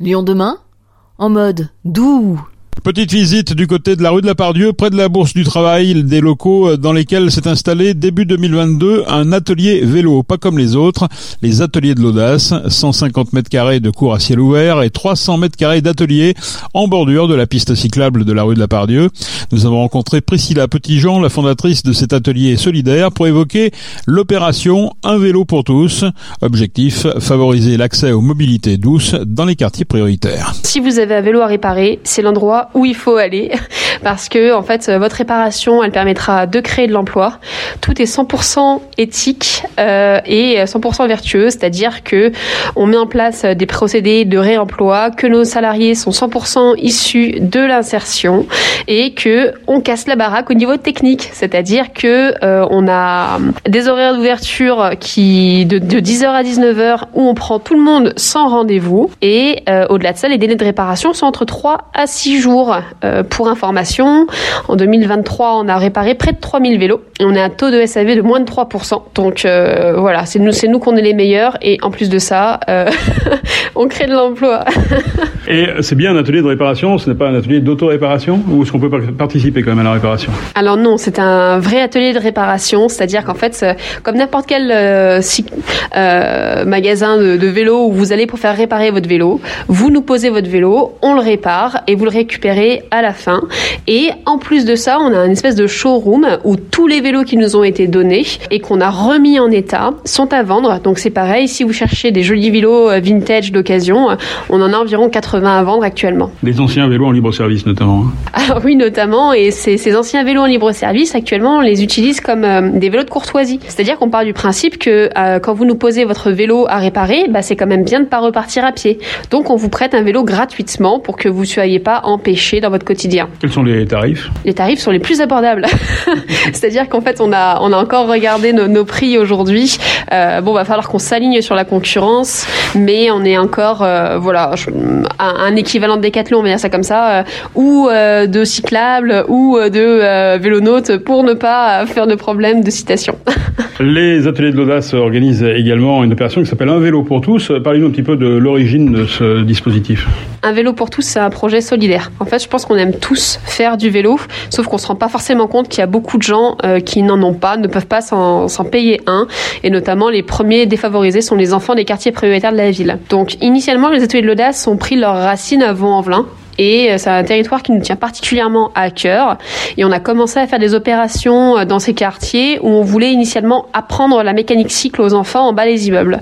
Lyon demain En mode doux Petite visite du côté de la rue de la Pardieu, près de la Bourse du Travail, des locaux dans lesquels s'est installé début 2022 un atelier vélo, pas comme les autres, les ateliers de l'audace, 150 mètres carrés de cours à ciel ouvert et 300 mètres carrés d'atelier en bordure de la piste cyclable de la rue de la Pardieu. Nous avons rencontré Priscilla Petitjean, la fondatrice de cet atelier solidaire, pour évoquer l'opération Un vélo pour tous. Objectif, favoriser l'accès aux mobilités douces dans les quartiers prioritaires. Si vous avez un vélo à réparer, c'est l'endroit où il faut aller parce que en fait votre réparation elle permettra de créer de l'emploi. Tout est 100% éthique euh, et 100% vertueux, c'est-à-dire que on met en place des procédés de réemploi, que nos salariés sont 100% issus de l'insertion et que on casse la baraque au niveau technique, c'est-à-dire que euh, on a des horaires d'ouverture qui de, 10h à 19h où on prend tout le monde sans rendez-vous. Et euh, au-delà de ça les délais de réparation sont entre 3 à 6 jours euh, pour information, en 2023, on a réparé près de 3000 vélos et on a un taux de SAV de moins de 3%. Donc euh, voilà, c'est nous, c'est nous qu'on est les meilleurs et en plus de ça, euh, on crée de l'emploi. et c'est bien un atelier de réparation, ce n'est pas un atelier d'auto-réparation? Ou est-ce qu'on peut participer quand même à la réparation? Alors non, c'est un vrai atelier de réparation, c'est-à-dire qu'en fait, comme n'importe quel magasin de, de vélo où vous allez pour faire réparer votre vélo, vous nous posez votre vélo, on le répare et vous le récupérez à la fin. Et en plus de ça, on a une espèce de showroom où tous les vélos qui nous ont été donnés et qu'on a remis en état sont à vendre. Donc c'est pareil, si vous cherchez des jolis vélos euh, vintage d'occasion, euh, on en a environ 80 à vendre actuellement. Des anciens vélos en libre service notamment. Hein. Ah oui, notamment. Et ces, ces anciens vélos en libre service, actuellement, on les utilise comme euh, des vélos de courtoisie. C'est-à-dire qu'on part du principe que quand vous nous posez votre vélo à réparer, bah, c'est quand même bien de pas repartir à pied. Donc on vous prête un vélo gratuitement pour que vous ne soyez pas empêché dans votre quotidien. Quels sont les tarifs Les tarifs sont les plus abordables. C'est-à-dire qu'en fait, on a, on a encore regardé nos, prix aujourd'hui. Euh, bon, va falloir qu'on s'aligne sur la concurrence, mais on est encore, euh, voilà, un, équivalent de Decathlon, on va dire ça comme ça, euh, ou euh, de cyclable, ou de vélonaute, pour ne pas faire de problème de citation. Les ateliers de l'audace organisent également une opération qui s'appelle Un vélo pour tous. Parlez-nous un petit peu de l'origine de ce dispositif. Un vélo pour tous, c'est un projet solidaire. En fait, je pense qu'on aime tous faire du vélo, sauf qu'on se rend pas forcément compte qu'il y a beaucoup de gens euh, qui n'en ont pas, ne peuvent pas s'en payer un, et notamment les premiers défavorisés sont les enfants des quartiers prioritaires de la ville. Donc, initialement, les ateliers de l'audace ont pris leurs racines à Vaux-en-Velin, et euh, c'est un territoire qui nous tient particulièrement à cœur. Et on a commencé à faire des opérations euh, dans ces quartiers où on voulait initialement apprendre la mécanique cycle aux enfants en bas des immeubles.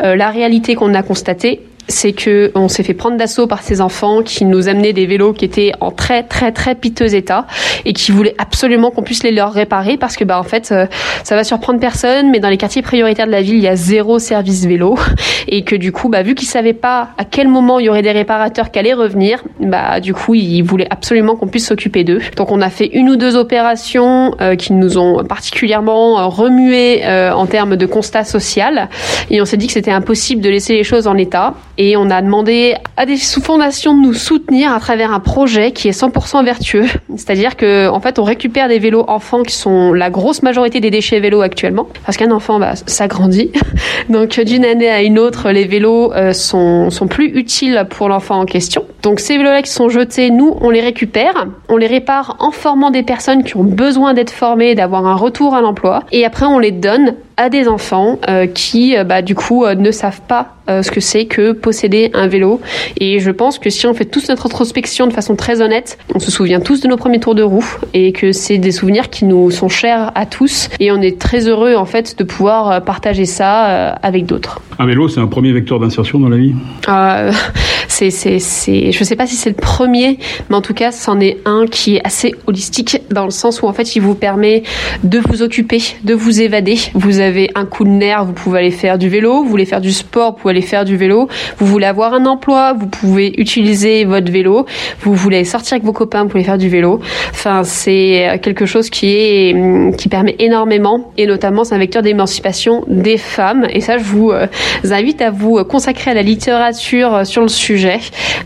La réalité qu'on a constatée, c'est que on s'est fait prendre d'assaut par ces enfants qui nous amenaient des vélos qui étaient en très très très piteux état et qui voulaient absolument qu'on puisse les leur réparer parce que bah en fait euh, ça va surprendre personne mais dans les quartiers prioritaires de la ville il y a zéro service vélo et que du coup bah vu qu'ils savaient pas à quel moment il y aurait des réparateurs qui allaient revenir bah du coup ils voulaient absolument qu'on puisse s'occuper d'eux. Donc on a fait une ou deux opérations euh, qui nous ont particulièrement euh, remué en termes de constat social et on s'est dit que c'était impossible de laisser les choses en état et on a demandé à des sous-fondations de nous soutenir à travers un projet qui est 100% vertueux. C'est-à-dire que en fait, on récupère des vélos enfants qui sont la grosse majorité des déchets vélos actuellement, parce qu'un enfant, bah, ça grandit. Donc d'une année à une autre, les vélos euh, sont, sont plus utiles pour l'enfant en question. Donc ces vélos-là qui sont jetés, nous, on les récupère, on les répare en formant des personnes qui ont besoin d'être formées, d'avoir un retour à l'emploi, et après on les donne à des enfants euh, qui, euh, bah, du coup, euh, ne savent pas ce que c'est que posséder un vélo. Et je pense que si on fait tous notre introspection de façon très honnête, on se souvient tous de nos premiers tours de roue et que c'est des souvenirs qui nous sont chers à tous. Et on est très heureux, en fait, de pouvoir partager ça avec d'autres. Un vélo, c'est un premier vecteur d'insertion dans la vie? c'est, c'est, c'est, je sais pas si c'est le premier, mais en tout cas, c'en est un qui est assez holistique dans le sens où en fait, il vous permet de vous occuper, de vous évader. Vous avez un coup de nerf, vous pouvez aller faire du vélo. Vous voulez faire du sport, vous pouvez aller faire du vélo. Vous voulez avoir un emploi, vous pouvez utiliser votre vélo. Vous voulez sortir avec vos copains, vous pouvez faire du vélo. Enfin, c'est quelque chose qui est, qui permet énormément et notamment c'est un vecteur d'émancipation des femmes. Et ça, je vous euh, invite à vous consacrer à la littérature sur le sujet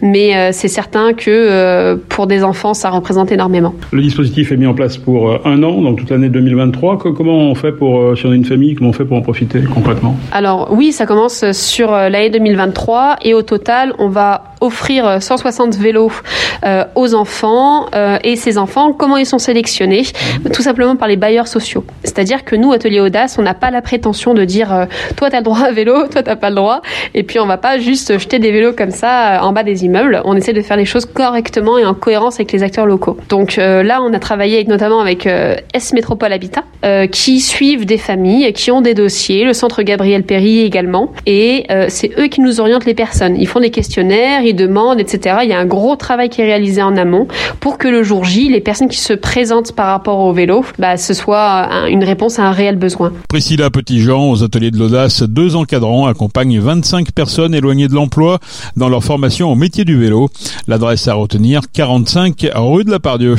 mais euh, c'est certain que euh, pour des enfants, ça représente énormément. Le dispositif est mis en place pour euh, un an, donc toute l'année 2023. Comment on fait pour, si on a une famille, comment on fait pour en profiter concrètement? Alors oui, ça commence sur l'année 2023 et au total, on va offrir 160 vélos aux enfants et ces enfants, comment ils sont sélectionnés? Tout simplement par les bailleurs sociaux. C'est-à-dire que nous, Atelier Audace, on n'a pas la prétention de dire toi tu as le droit à vélo, toi t'as pas le droit, et puis on va pas juste jeter des vélos comme ça en bas des immeubles. On essaie de faire les choses correctement et en cohérence avec les acteurs locaux. Donc là, on a travaillé notamment avec S Métropole Habitat, qui suivent des familles, qui ont des dossiers, le centre Gabriel Péry également, et c'est eux qui nous orientent les personnes. Ils font des questionnaires, ils demandent, etc. Il y a un gros travail qui est réalisé en amont pour que le jour J, les personnes qui se présentent par rapport au vélo, bah, ce soit une réponse à un réel besoin. Priscilla Petitjean, aux ateliers de l'audace, deux encadrants accompagnent 25 personnes éloignées de l'emploi dans leur formation au métier du vélo. L'adresse à retenir, 45 rue de la Pardieu.